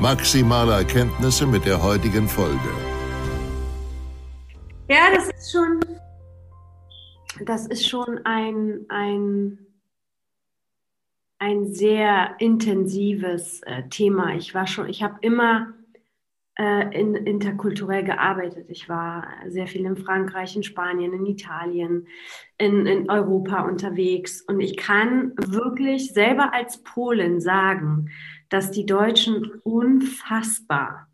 maximale Erkenntnisse mit der heutigen Folge. Ja, das ist schon, das ist schon ein, ein ein sehr intensives äh, Thema. Ich war schon, ich habe immer äh, in, interkulturell gearbeitet. Ich war sehr viel in Frankreich, in Spanien, in Italien, in, in Europa unterwegs. Und ich kann wirklich selber als Polin sagen, dass die Deutschen unfassbar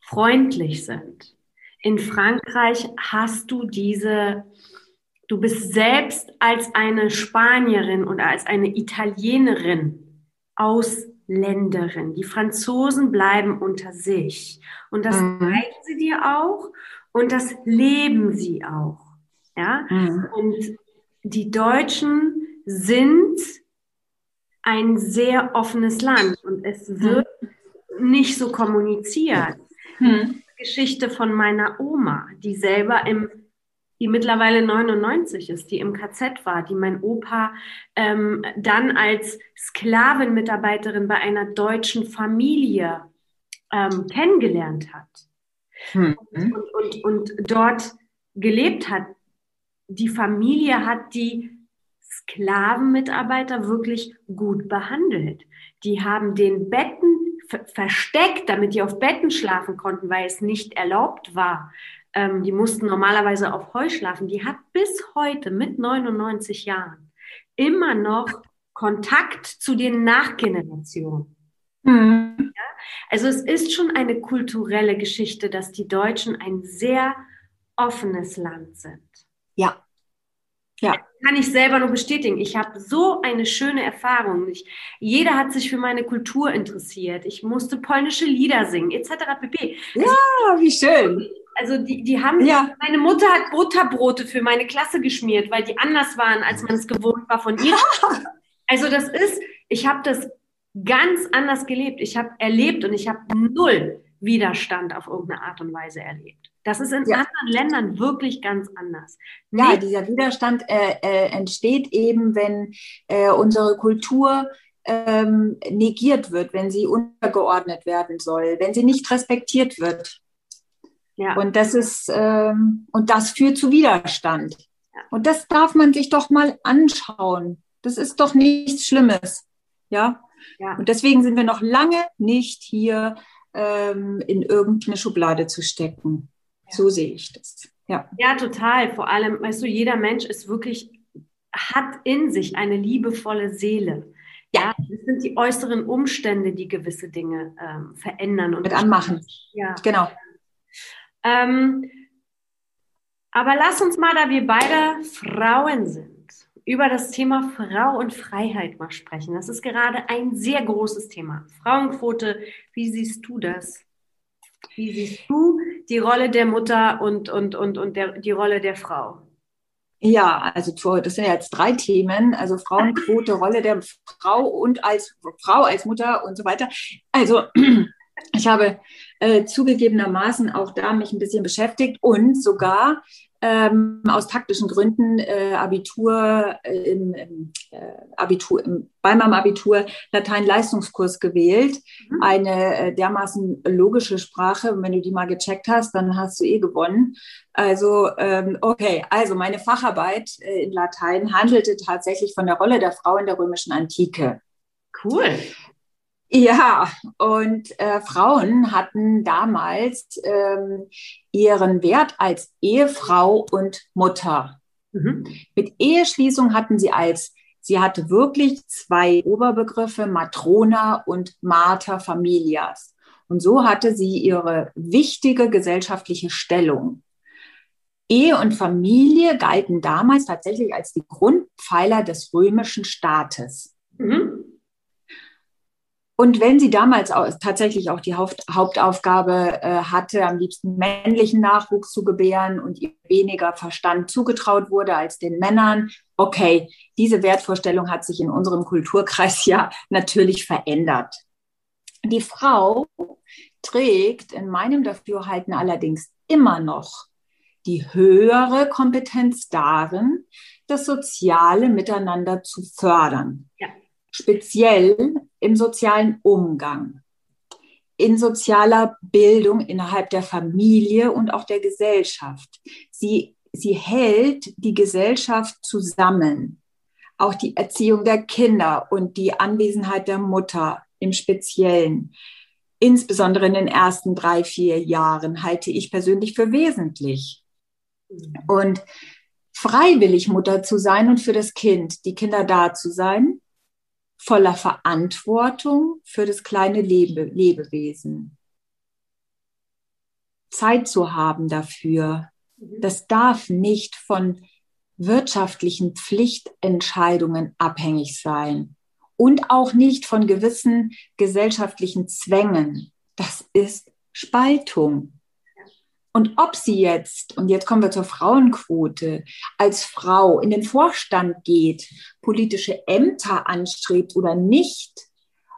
freundlich sind. In Frankreich hast du diese Du bist selbst als eine Spanierin oder als eine Italienerin Ausländerin. Die Franzosen bleiben unter sich. Und das mhm. zeigen sie dir auch und das leben sie auch. Ja? Mhm. Und die Deutschen sind ein sehr offenes Land und es mhm. wird mhm. nicht so kommuniziert. Mhm. Geschichte von meiner Oma, die selber im die mittlerweile 99 ist, die im KZ war, die mein Opa ähm, dann als Sklavenmitarbeiterin bei einer deutschen Familie ähm, kennengelernt hat mhm. und, und, und, und dort gelebt hat. Die Familie hat die Sklavenmitarbeiter wirklich gut behandelt. Die haben den Betten versteckt, damit die auf Betten schlafen konnten, weil es nicht erlaubt war, ähm, die mussten normalerweise auf Heu schlafen, die hat bis heute mit 99 Jahren immer noch Kontakt zu den Nachgenerationen. Mhm. Ja? Also es ist schon eine kulturelle Geschichte, dass die Deutschen ein sehr offenes Land sind. Ja. Ja. Kann ich selber nur bestätigen. Ich habe so eine schöne Erfahrung. Ich, jeder hat sich für meine Kultur interessiert. Ich musste polnische Lieder singen, etc. pp. Ja, also, wie schön. Also die, die haben, ja. meine Mutter hat Butterbrote für meine Klasse geschmiert, weil die anders waren, als man es gewohnt war von ihr. also das ist, ich habe das ganz anders gelebt. Ich habe erlebt und ich habe null Widerstand auf irgendeine Art und Weise erlebt. Das ist in ja. anderen Ländern wirklich ganz anders. Ja, nee. dieser Widerstand äh, äh, entsteht eben, wenn äh, unsere Kultur ähm, negiert wird, wenn sie untergeordnet werden soll, wenn sie nicht respektiert wird. Ja. Und das ist, ähm, und das führt zu Widerstand. Ja. Und das darf man sich doch mal anschauen. Das ist doch nichts Schlimmes. Ja. ja. Und deswegen sind wir noch lange nicht hier ähm, in irgendeine Schublade zu stecken. So sehe ich das. Ja. ja, total. Vor allem, weißt du, jeder Mensch ist wirklich, hat in sich eine liebevolle Seele. Ja, es sind die äußeren Umstände, die gewisse Dinge ähm, verändern und mit anmachen. Ja, genau. Ähm, aber lass uns mal, da wir beide Frauen sind, über das Thema Frau und Freiheit mal sprechen. Das ist gerade ein sehr großes Thema. Frauenquote, wie siehst du das? Wie siehst du die Rolle der Mutter und, und, und, und der, die Rolle der Frau? Ja, also das sind ja jetzt drei Themen, also Frauenquote, Rolle der Frau und als Frau, als Mutter und so weiter. Also ich habe äh, zugegebenermaßen auch da mich ein bisschen beschäftigt und sogar ähm, aus taktischen Gründen äh, Abitur, äh, im, äh, Abitur im, bei meinem Abitur Latein-Leistungskurs gewählt. Mhm. Eine äh, dermaßen logische Sprache. Und wenn du die mal gecheckt hast, dann hast du eh gewonnen. Also, ähm, okay, also meine Facharbeit äh, in Latein handelte tatsächlich von der Rolle der Frau in der römischen Antike. Cool. Ja, und äh, Frauen hatten damals ähm, ihren Wert als Ehefrau und Mutter. Mhm. Mit Eheschließung hatten sie als, sie hatte wirklich zwei Oberbegriffe, Matrona und Mater Familias. Und so hatte sie ihre wichtige gesellschaftliche Stellung. Ehe und Familie galten damals tatsächlich als die Grundpfeiler des römischen Staates. Mhm. Und wenn sie damals auch, tatsächlich auch die Haupt, Hauptaufgabe äh, hatte, am liebsten männlichen Nachwuchs zu gebären und ihr weniger Verstand zugetraut wurde als den Männern, okay, diese Wertvorstellung hat sich in unserem Kulturkreis ja natürlich verändert. Die Frau trägt in meinem Dafürhalten allerdings immer noch die höhere Kompetenz darin, das soziale Miteinander zu fördern. Ja speziell im sozialen Umgang, in sozialer Bildung innerhalb der Familie und auch der Gesellschaft. Sie, sie hält die Gesellschaft zusammen. Auch die Erziehung der Kinder und die Anwesenheit der Mutter im Speziellen, insbesondere in den ersten drei, vier Jahren, halte ich persönlich für wesentlich. Und freiwillig Mutter zu sein und für das Kind, die Kinder da zu sein, voller Verantwortung für das kleine Lebe Lebewesen. Zeit zu haben dafür, mhm. das darf nicht von wirtschaftlichen Pflichtentscheidungen abhängig sein und auch nicht von gewissen gesellschaftlichen Zwängen. Das ist Spaltung. Und ob sie jetzt, und jetzt kommen wir zur Frauenquote, als Frau in den Vorstand geht, politische Ämter anstrebt oder nicht,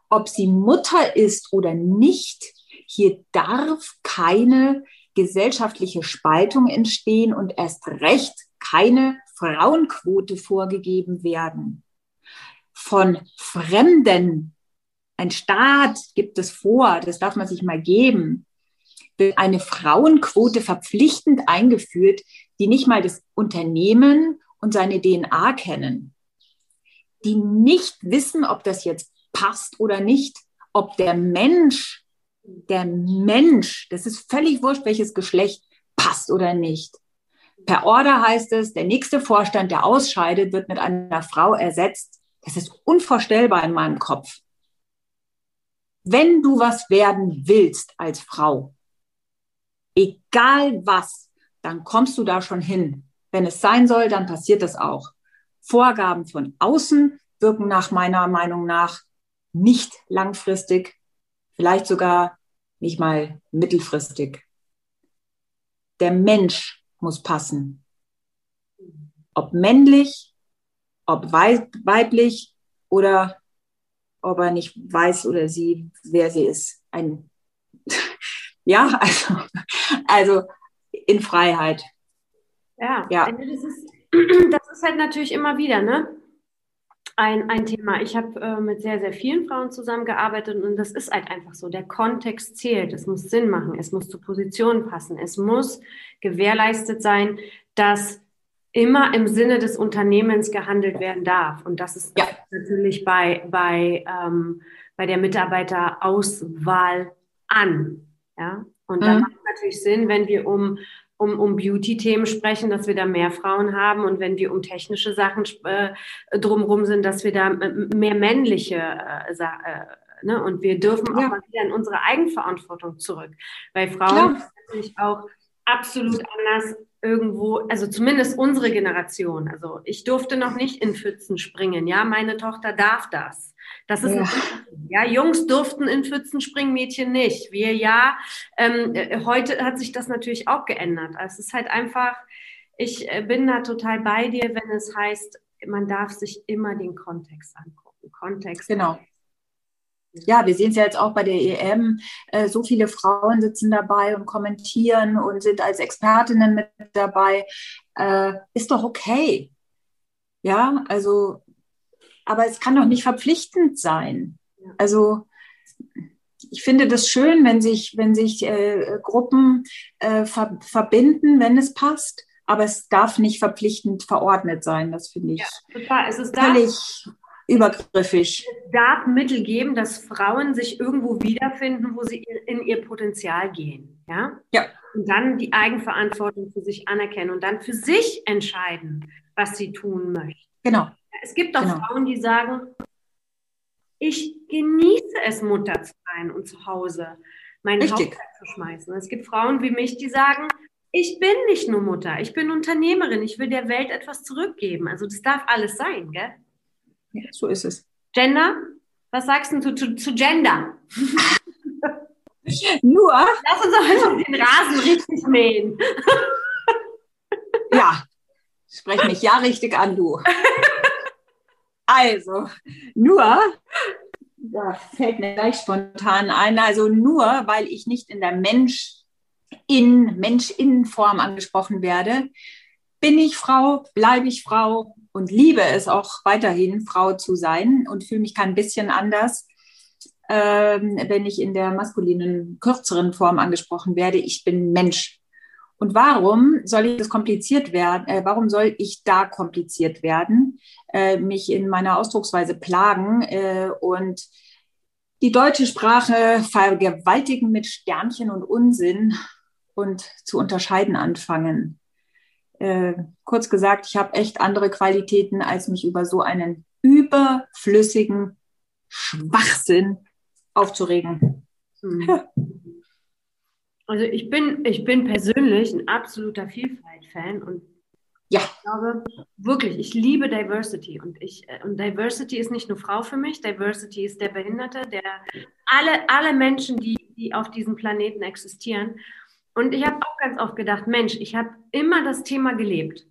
ob sie Mutter ist oder nicht, hier darf keine gesellschaftliche Spaltung entstehen und erst recht keine Frauenquote vorgegeben werden. Von Fremden, ein Staat gibt es vor, das darf man sich mal geben, eine Frauenquote verpflichtend eingeführt, die nicht mal das Unternehmen und seine DNA kennen, die nicht wissen, ob das jetzt passt oder nicht, ob der Mensch, der Mensch, das ist völlig wurscht, welches Geschlecht passt oder nicht. Per Order heißt es, der nächste Vorstand, der ausscheidet, wird mit einer Frau ersetzt. Das ist unvorstellbar in meinem Kopf. Wenn du was werden willst als Frau, egal was, dann kommst du da schon hin. Wenn es sein soll, dann passiert das auch. Vorgaben von außen wirken nach meiner Meinung nach nicht langfristig, vielleicht sogar nicht mal mittelfristig. Der Mensch muss passen. Ob männlich, ob weiblich oder ob er nicht weiß oder sie, wer sie ist. Ein ja, also, also in Freiheit. Ja, ja. Also das, ist, das ist halt natürlich immer wieder, ne? Ein, ein Thema. Ich habe äh, mit sehr, sehr vielen Frauen zusammengearbeitet und das ist halt einfach so. Der Kontext zählt. Es muss Sinn machen. Es muss zur Position passen. Es muss gewährleistet sein, dass immer im Sinne des Unternehmens gehandelt werden darf. Und das ist ja. natürlich bei, bei, ähm, bei der Mitarbeiterauswahl an. Ja? Und da mhm. macht es natürlich Sinn, wenn wir um, um, um Beauty-Themen sprechen, dass wir da mehr Frauen haben und wenn wir um technische Sachen äh, drumherum sind, dass wir da mehr männliche äh, äh, ne? und wir dürfen ja. auch mal wieder in unsere Eigenverantwortung zurück, weil Frauen natürlich auch absolut anders irgendwo, also zumindest unsere Generation. Also ich durfte noch nicht in Pfützen springen, ja, meine Tochter darf das. Das ist ja. ja, Jungs durften in Pfützen springen, Mädchen nicht. Wir ja. Ähm, äh, heute hat sich das natürlich auch geändert. Also es ist halt einfach, ich äh, bin da total bei dir, wenn es heißt, man darf sich immer den Kontext angucken. Kontext. Genau. Ja, wir sehen es ja jetzt auch bei der EM. Äh, so viele Frauen sitzen dabei und kommentieren und sind als Expertinnen mit dabei. Äh, ist doch okay. Ja, also aber es kann doch nicht verpflichtend sein. Also ich finde das schön, wenn sich, wenn sich äh, Gruppen äh, ver verbinden, wenn es passt, aber es darf nicht verpflichtend verordnet sein. Das finde ich ja, total. Es ist völlig übergriffig. Es darf Mittel geben, dass Frauen sich irgendwo wiederfinden, wo sie in ihr Potenzial gehen. Ja? Ja. Und dann die Eigenverantwortung für sich anerkennen und dann für sich entscheiden, was sie tun möchten. Genau. Es gibt auch Genau. Frauen, die sagen, ich genieße es, Mutter zu sein und zu Hause meinen Richtig. Haushalt zu schmeißen. Es gibt Frauen wie mich, die sagen, ich bin nicht nur Mutter, ich bin Unternehmerin, ich will der Welt etwas zurückgeben. Also das darf alles sein, gell? So ist es. Gender? Was sagst du zu, zu, zu Gender? Nur, Lass uns doch einfach den Rasen richtig mähen. ja, sprech mich ja richtig an, du. Also, nur, da fällt mir gleich spontan ein, also nur, weil ich nicht in der Mensch in Mensch-In-Form angesprochen werde, bin ich Frau, bleibe ich Frau und liebe es auch weiterhin, Frau zu sein und fühle mich kein bisschen anders, ähm, wenn ich in der maskulinen, kürzeren Form angesprochen werde. Ich bin Mensch. Und warum soll ich das kompliziert werden? Äh, warum soll ich da kompliziert werden, äh, mich in meiner Ausdrucksweise plagen äh, und die deutsche Sprache vergewaltigen mit Sternchen und Unsinn und zu unterscheiden anfangen? Äh, kurz gesagt, ich habe echt andere Qualitäten, als mich über so einen überflüssigen Schwachsinn aufzuregen. Hm. Also ich bin, ich bin persönlich ein absoluter Vielfalt-Fan und Ja. ich glaube wirklich, ich liebe Diversity und ich äh, und Diversity ist nicht nur Frau für mich, Diversity ist der Behinderte, der alle, alle Menschen, die, die auf diesem Planeten existieren. Und ich habe auch ganz oft gedacht, Mensch, ich habe immer das Thema gelebt.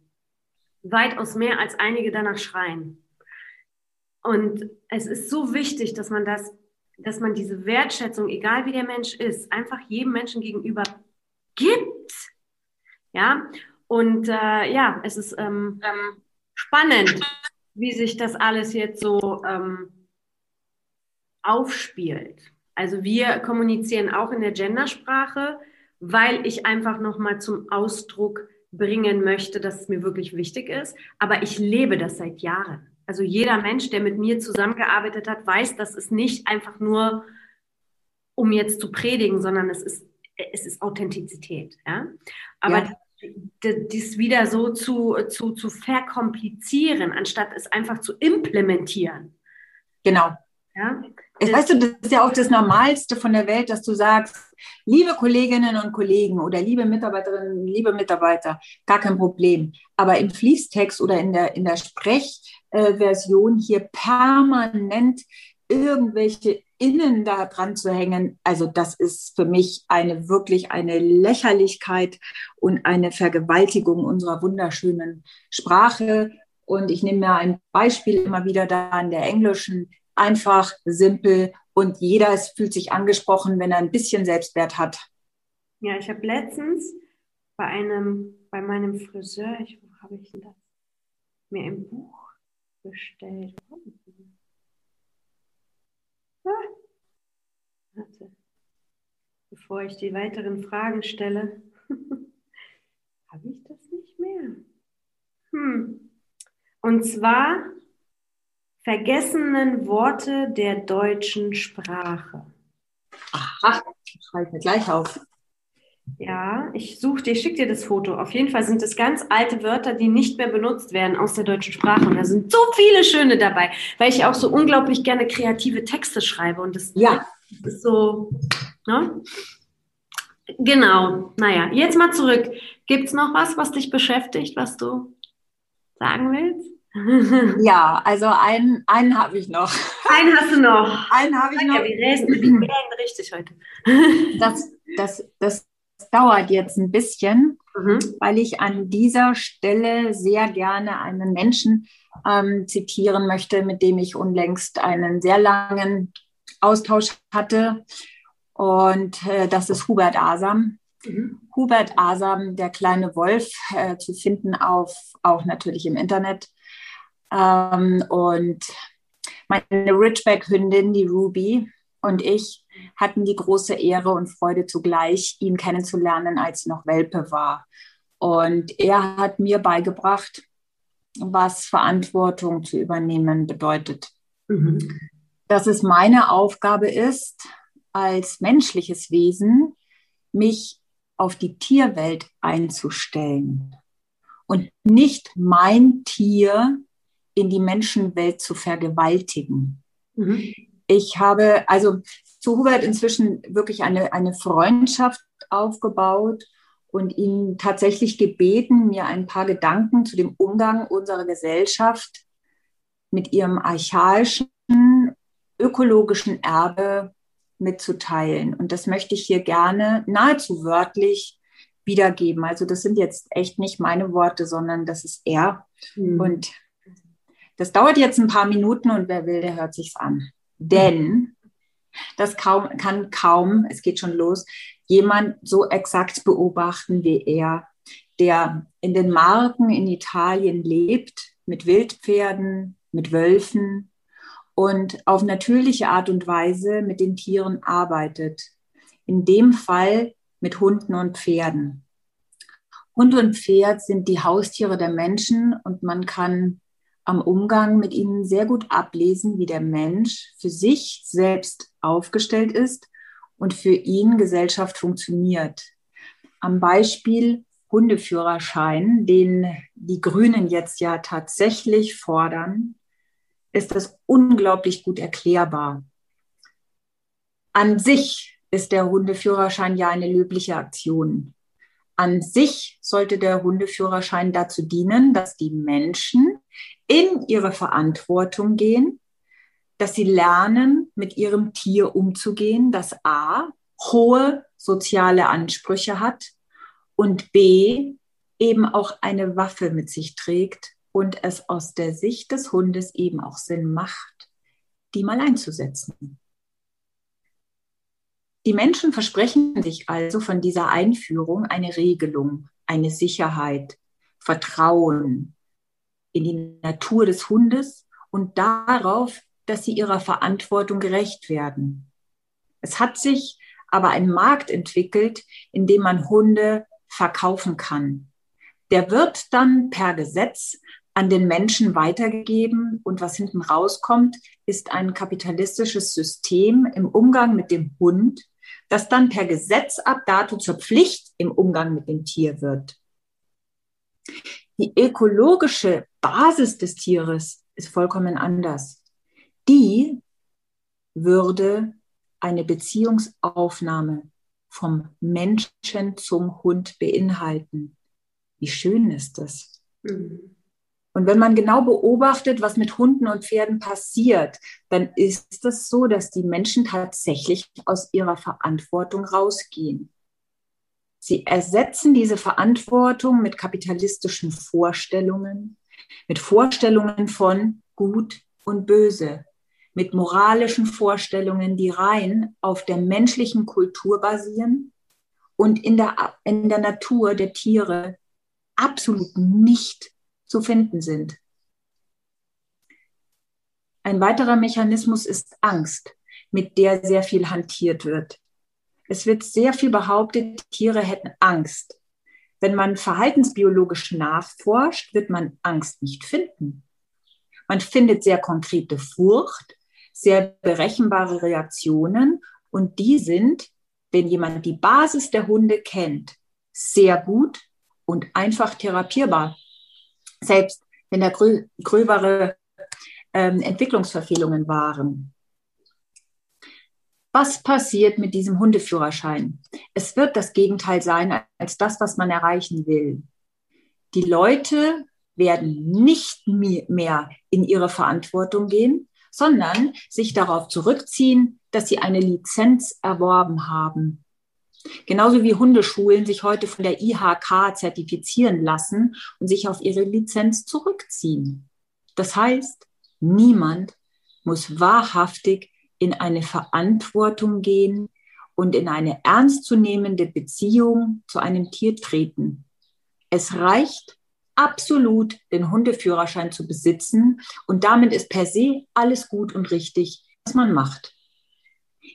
Weitaus mehr als einige danach schreien. Und es ist so wichtig, dass man das dass man diese Wertschätzung, egal wie der Mensch ist, einfach jedem Menschen gegenüber gibt. Ja, und äh, ja, es ist ähm, ähm, spannend, wie sich das alles jetzt so ähm, aufspielt. Also wir kommunizieren auch in der Gendersprache, weil ich einfach nochmal zum Ausdruck bringen möchte, dass es mir wirklich wichtig ist. Aber ich lebe das seit Jahren. Also jeder Mensch, der mit mir zusammengearbeitet hat, weiß, dass es nicht einfach nur, um jetzt zu predigen, sondern es ist, es ist Authentizität. Ja? Aber Ja. dies wieder so zu, zu, zu verkomplizieren, anstatt es einfach zu implementieren. Genau. Ja? Es, weißt du, das ist ja auch das Normalste von der Welt, dass du sagst, liebe Kolleginnen und Kollegen oder liebe Mitarbeiterinnen, liebe Mitarbeiter, gar kein Problem. Aber im Fließtext oder in der, in der Sprechversion hier permanent irgendwelche Innen da dran zu hängen, also das ist für mich eine wirklich eine Lächerlichkeit und eine Vergewaltigung unserer wunderschönen Sprache. Und ich nehme mir ein Beispiel immer wieder da in der englischen einfach, simpel und jeder es fühlt sich angesprochen, wenn er ein bisschen Selbstwert hat. Ja, ich habe letztens bei einem, bei meinem Friseur, ich, wo habe ich denn das? Mir ein Buch bestellt. Ah. Warte. Bevor ich die weiteren Fragen stelle, habe ich das nicht mehr. Hm. Und zwar vergessenen Worte der deutschen Sprache. Aha, schreibe ich mir gleich auf. Ja, ich suche dir, ich schicke dir das Foto. Auf jeden Fall sind es ganz alte Wörter, die nicht mehr benutzt werden aus der deutschen Sprache. Und da sind so viele schöne dabei, weil ich auch so unglaublich gerne kreative Texte schreibe. Und das Ja, ist so, ne? Genau. Naja, jetzt mal zurück. Gibt es noch was, was dich beschäftigt, was du sagen willst? Ja, also einen, einen habe ich noch. Einen hast du noch. Einen habe ich Ja, noch. wir reden, wir reden richtig heute. Das, das, das dauert jetzt ein bisschen, Mhm. weil ich an dieser Stelle sehr gerne einen Menschen ähm, zitieren möchte, mit dem ich unlängst einen sehr langen Austausch hatte. Und äh, das ist Hubert Asam. Mhm. Hubert Asam, der kleine Wolf, äh, zu finden auf, auch natürlich im Internet. Ähm, und meine Ridgeback-Hündin, die Ruby, und ich hatten die große Ehre und Freude zugleich, ihn kennenzulernen, als sie noch Welpe war. Und er hat mir beigebracht, was Verantwortung zu übernehmen bedeutet. mhm. dass es meine Aufgabe ist, als menschliches Wesen mich auf die Tierwelt einzustellen und nicht mein Tier in die Menschenwelt zu vergewaltigen. Mhm. Ich habe also zu Hubert inzwischen wirklich eine, eine Freundschaft aufgebaut und ihn tatsächlich gebeten, mir ein paar Gedanken zu dem Umgang unserer Gesellschaft mit ihrem archaischen ökologischen Erbe mitzuteilen. Und das möchte ich hier gerne nahezu wörtlich wiedergeben. Also das sind jetzt echt nicht meine Worte, sondern das ist er. Mhm. Und das dauert jetzt ein paar Minuten und wer will, der hört sich's an. Denn das kaum, kann kaum, es geht schon los, jemand so exakt beobachten wie er, der in den Marken in Italien lebt, mit Wildpferden, mit Wölfen und auf natürliche Art und Weise mit den Tieren arbeitet. In dem Fall mit Hunden und Pferden. Hund und Pferd sind die Haustiere der Menschen und man kann am Umgang mit ihnen sehr gut ablesen, wie der Mensch für sich selbst aufgestellt ist und für ihn Gesellschaft funktioniert. Am Beispiel Hundeführerschein, den die Grünen jetzt ja tatsächlich fordern, ist das unglaublich gut erklärbar. An sich ist der Hundeführerschein ja eine löbliche Aktion. An sich sollte der Hundeführerschein dazu dienen, dass die Menschen in ihre Verantwortung gehen dass sie lernen, mit ihrem Tier umzugehen, das A, hohe soziale Ansprüche hat und B, eben auch eine Waffe mit sich trägt und es aus der Sicht des Hundes eben auch Sinn macht, die mal einzusetzen. Die Menschen versprechen sich also von dieser Einführung eine Regelung, eine Sicherheit, Vertrauen in die Natur des Hundes und darauf, dass sie ihrer Verantwortung gerecht werden. Es hat sich aber ein Markt entwickelt, in dem man Hunde verkaufen kann. Der wird dann per Gesetz an den Menschen weitergegeben und was hinten rauskommt, ist ein kapitalistisches System im Umgang mit dem Hund, das dann per Gesetz ab dato zur Pflicht im Umgang mit dem Tier wird. Die ökologische Basis des Tieres ist vollkommen anders die würde eine Beziehungsaufnahme vom Menschen zum Hund beinhalten. Wie schön ist das? Mhm. Und wenn man genau beobachtet, was mit Hunden und Pferden passiert, dann ist es so, dass die Menschen tatsächlich aus ihrer Verantwortung rausgehen. Sie ersetzen diese Verantwortung mit kapitalistischen Vorstellungen, mit Vorstellungen von gut und böse, mit moralischen Vorstellungen, die rein auf der menschlichen Kultur basieren und in der, in der Natur der Tiere absolut nicht zu finden sind. Ein weiterer Mechanismus ist Angst, mit der sehr viel hantiert wird. Es wird sehr viel behauptet, Tiere hätten Angst. Wenn man verhaltensbiologisch nachforscht, wird man Angst nicht finden. Man findet sehr konkrete Furcht, sehr berechenbare Reaktionen und die sind, wenn jemand die Basis der Hunde kennt, sehr gut und einfach therapierbar. Selbst wenn da grö gröbere ähm, Entwicklungsverfehlungen waren. Was passiert mit diesem Hundeführerschein? Es wird das Gegenteil sein als das, was man erreichen will. Die Leute werden nicht mehr in ihre Verantwortung gehen, sondern sich darauf zurückziehen, dass sie eine Lizenz erworben haben. Genauso wie Hundeschulen sich heute von der IHK zertifizieren lassen und sich auf ihre Lizenz zurückziehen. Das heißt, niemand muss wahrhaftig in eine Verantwortung gehen und in eine ernstzunehmende Beziehung zu einem Tier treten. Es reicht, absolut den Hundeführerschein zu besitzen und damit ist per se alles gut und richtig, was man macht.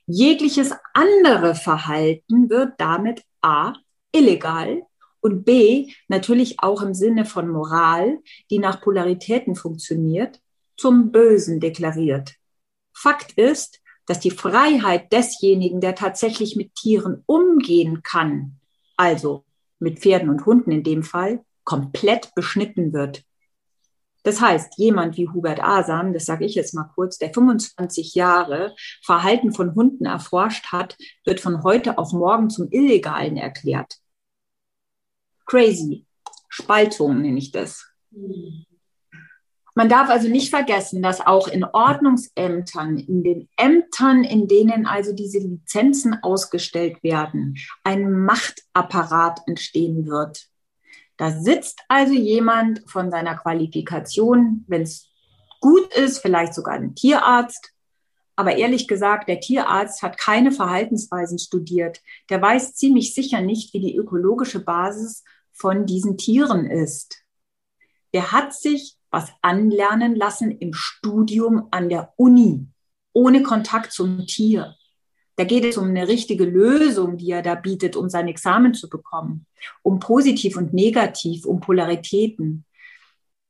Jegliches andere Verhalten wird damit a illegal und b natürlich auch im Sinne von Moral, die nach Polaritäten funktioniert, zum Bösen deklariert. Fakt ist, dass die Freiheit desjenigen, der tatsächlich mit Tieren umgehen kann, also mit Pferden und Hunden in dem Fall, komplett beschnitten wird. Das heißt, jemand wie Hubert Asam, das sage ich jetzt mal kurz, der 25 Jahre Verhalten von Hunden erforscht hat, wird von heute auf morgen zum Illegalen erklärt. Crazy. Spaltung nenne ich das. Man darf also nicht vergessen, dass auch in Ordnungsämtern, in den Ämtern, in denen also diese Lizenzen ausgestellt werden, ein Machtapparat entstehen wird. Da sitzt also jemand von seiner Qualifikation, wenn es gut ist, vielleicht sogar ein Tierarzt. Aber ehrlich gesagt, der Tierarzt hat keine Verhaltensweisen studiert. Der weiß ziemlich sicher nicht, wie die ökologische Basis von diesen Tieren ist. Der hat sich was anlernen lassen im Studium an der Uni, ohne Kontakt zum Tier. Da geht es um eine richtige Lösung, die er da bietet, um sein Examen zu bekommen, um positiv und negativ, um Polaritäten.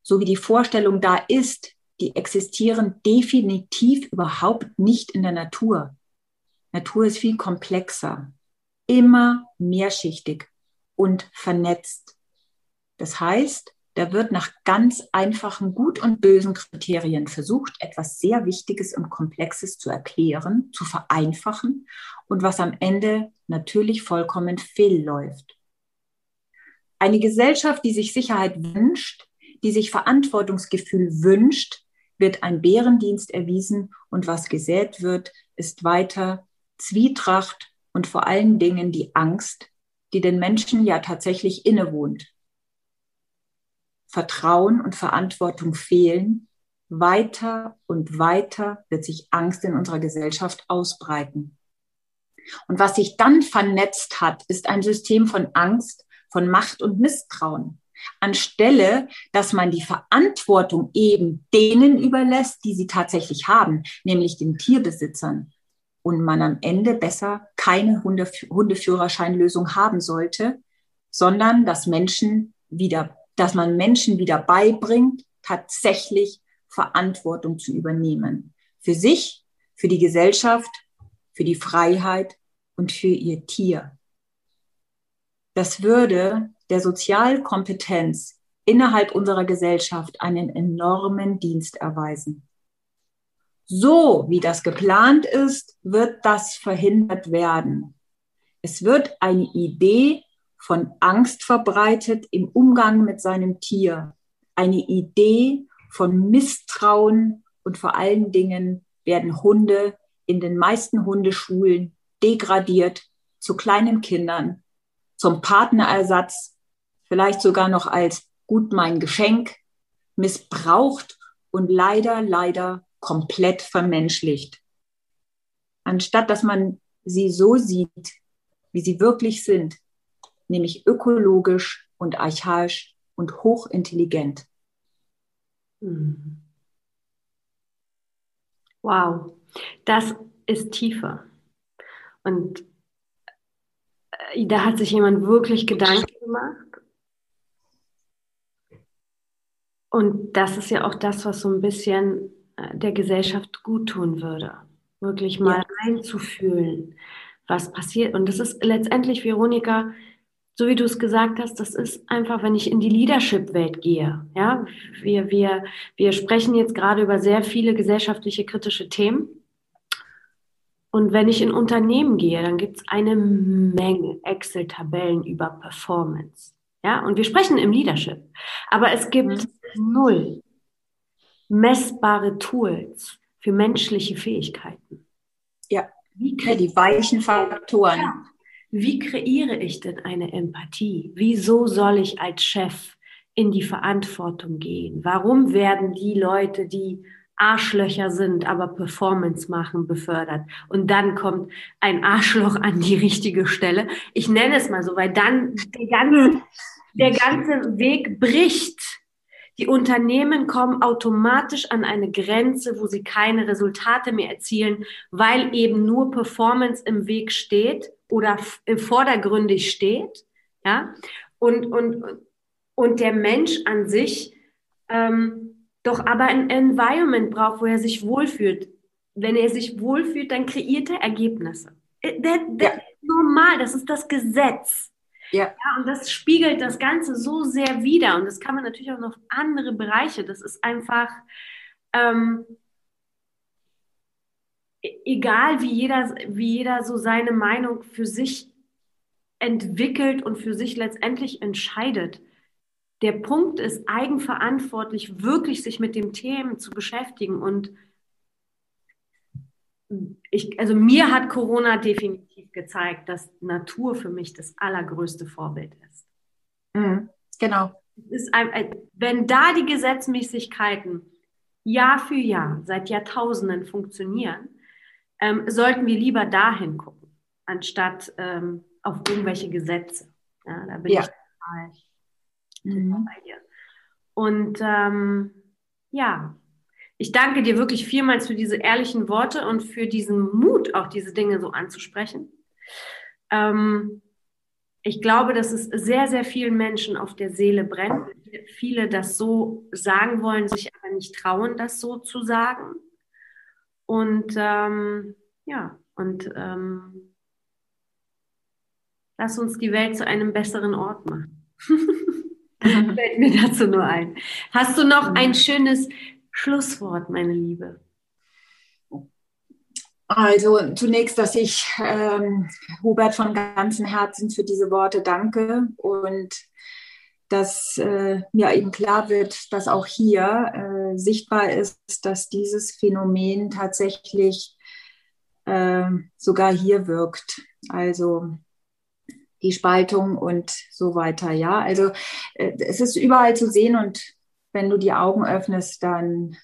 So wie die Vorstellung da ist, die existieren definitiv überhaupt nicht in der Natur. Natur ist viel komplexer, immer mehrschichtig und vernetzt. Das heißt, da wird nach ganz einfachen Gut und bösen Kriterien versucht, etwas sehr Wichtiges und Komplexes zu erklären, zu vereinfachen und was am Ende natürlich vollkommen fehlläuft. Eine Gesellschaft, die sich Sicherheit wünscht, die sich Verantwortungsgefühl wünscht, wird ein Bärendienst erwiesen und was gesät wird, ist weiter Zwietracht und vor allen Dingen die Angst, die den Menschen ja tatsächlich innewohnt. Vertrauen und Verantwortung fehlen, weiter und weiter wird sich Angst in unserer Gesellschaft ausbreiten. Und was sich dann vernetzt hat, ist ein System von Angst, von Macht und Misstrauen. Anstelle, dass man die Verantwortung eben denen überlässt, die sie tatsächlich haben, nämlich den Tierbesitzern, und man am Ende besser keine Hundeführerscheinlösung haben sollte, sondern dass Menschen wieder dass man Menschen wieder beibringt, tatsächlich Verantwortung zu übernehmen. Für sich, für die Gesellschaft, für die Freiheit und für ihr Tier. Das würde der Sozialkompetenz innerhalb unserer Gesellschaft einen enormen Dienst erweisen. So wie das geplant ist, wird das verhindert werden. Es wird eine Idee von Angst verbreitet im Umgang mit seinem Tier, eine Idee von Misstrauen und vor allen Dingen werden Hunde in den meisten Hundeschulen degradiert zu kleinen Kindern, zum Partnerersatz, vielleicht sogar noch als gut mein Geschenk, missbraucht und leider, leider komplett vermenschlicht. Anstatt dass man sie so sieht, wie sie wirklich sind, nämlich ökologisch und archaisch und hochintelligent. Mhm. Wow, das ist tiefer. Und äh, da hat sich jemand wirklich Gedanken gemacht. Und das ist ja auch das, was so ein bisschen äh, der Gesellschaft gut tun würde. Wirklich mal ja. reinzufühlen, was passiert. Und das ist letztendlich, Veronika, so wie du es gesagt hast, das ist einfach, wenn ich in die Leadership-Welt gehe. Ja, wir, wir, wir sprechen jetzt gerade über sehr viele gesellschaftliche kritische Themen. Und wenn ich in Unternehmen gehe, dann gibt es eine Menge Excel-Tabellen über Performance. Ja, und wir sprechen im Leadership. Aber es gibt mhm. null messbare Tools für menschliche Fähigkeiten. Ja, wie ja, die weichen Faktoren. Ja wie kreiere ich denn eine Empathie? Wieso soll ich als Chef in die Verantwortung gehen? Warum werden die Leute, die Arschlöcher sind, aber Performance machen, befördert? Und dann kommt ein Arschloch an die richtige Stelle. Ich nenne es mal so, weil dann der ganze, der ganze Weg bricht. Die Unternehmen kommen automatisch an eine Grenze, wo sie keine Resultate mehr erzielen, weil eben nur Performance im Weg steht oder vordergründig steht, ja, und, und, und der Mensch an sich ähm, doch aber ein Environment braucht, wo er sich wohlfühlt. wenn er sich wohlfühlt, dann kreiert er Ergebnisse. Äh, das, das ja. ist normal, das ist das Gesetz. Ja. ja. Und das spiegelt das Ganze so sehr wider. Und das kann man natürlich auch noch auf andere Bereiche. Das ist einfach, ähm, egal wie jeder, wie jeder so seine Meinung für sich entwickelt und für sich letztendlich entscheidet. Der Punkt ist, eigenverantwortlich wirklich sich mit dem Themen zu beschäftigen. Und ich, also mir hat Corona definitiv gezeigt, dass Natur für mich das allergrößte Vorbild ist. Mhm, genau. Ein, wenn da die Gesetzmäßigkeiten Jahr für Jahr seit Jahrtausenden funktionieren, ähm, sollten wir lieber dahin gucken, anstatt ähm, auf irgendwelche Gesetze. Ja, da bin ja. ich total, mhm. bei dir. Und ähm, ja, ich danke dir wirklich vielmals für diese ehrlichen Worte und für diesen Mut, auch diese Dinge so anzusprechen. Ähm, ich glaube, dass es sehr, sehr vielen Menschen auf der Seele brennt. Viele das so sagen wollen, sich aber nicht trauen, das so zu sagen. Und ähm, ja, und ähm, lass uns die Welt zu einem besseren Ort machen. Fällt mir dazu nur ein. Hast du noch ein schönes Schlusswort, meine Liebe? Also zunächst, dass ich ähm, Hubert von ganzem Herzen für diese Worte danke und dass äh, mir eben klar wird, dass auch hier äh, sichtbar ist, dass dieses Phänomen tatsächlich äh, sogar hier wirkt. Also die Spaltung und so weiter. Ja, also äh, es ist überall zu sehen und wenn du die Augen öffnest, dann,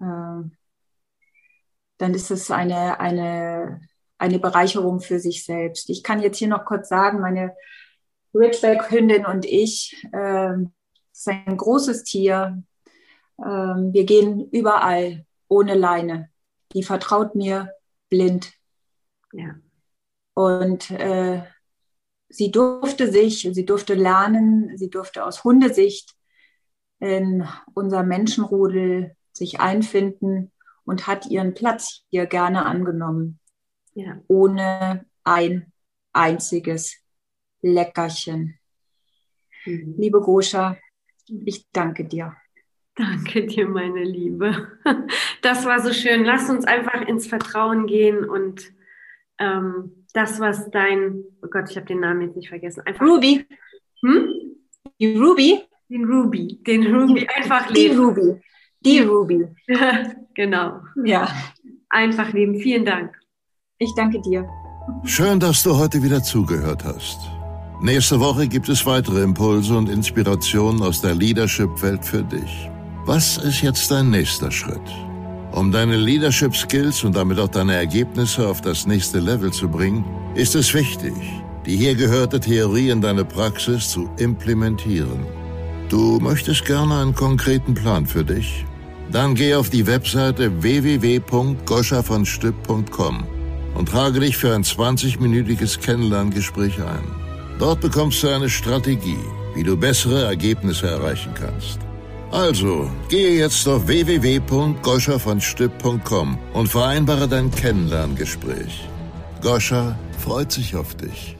äh, dann ist es eine, eine, eine Bereicherung für sich selbst. Ich kann jetzt hier noch kurz sagen, meine Ridgeback-Hündin und ich, äh, ist ein großes Tier. Äh, wir gehen überall ohne Leine. Die vertraut mir blind. Ja. Und äh, sie durfte sich, sie durfte lernen, sie durfte aus Hundesicht in unser Menschenrudel sich einfinden und hat ihren Platz hier gerne angenommen, ja. ohne ein einziges Leckerchen. Mhm. Liebe Goscha, ich danke dir. Danke dir, meine Liebe. Das war so schön. Lass uns einfach ins Vertrauen gehen und ähm, das, was dein, oh Gott, ich habe den Namen jetzt nicht vergessen. Einfach, Ruby. Hm? Die Ruby? Den Ruby. Den Ruby einfach leben. Die Ruby. Die Ruby. genau. Ja. Einfach leben. Vielen Dank. Ich danke dir. Schön, dass du heute wieder zugehört hast. Nächste Woche gibt es weitere Impulse und Inspirationen aus der Leadership-Welt für dich. Was ist jetzt dein nächster Schritt? Um deine Leadership Skills und damit auch deine Ergebnisse auf das nächste Level zu bringen, ist es wichtig, die hier gehörte Theorie in deine Praxis zu implementieren. Du möchtest gerne einen konkreten Plan für dich? Dann geh auf die Webseite www.goschavonstipp.com und trage dich für ein 20-minütiges Kennenlerngespräch ein. Dort bekommst du eine Strategie, wie du bessere Ergebnisse erreichen kannst. Also, gehe jetzt auf www.goschavonstipp.com und vereinbare dein Kennenlerngespräch. Goscha freut sich auf dich.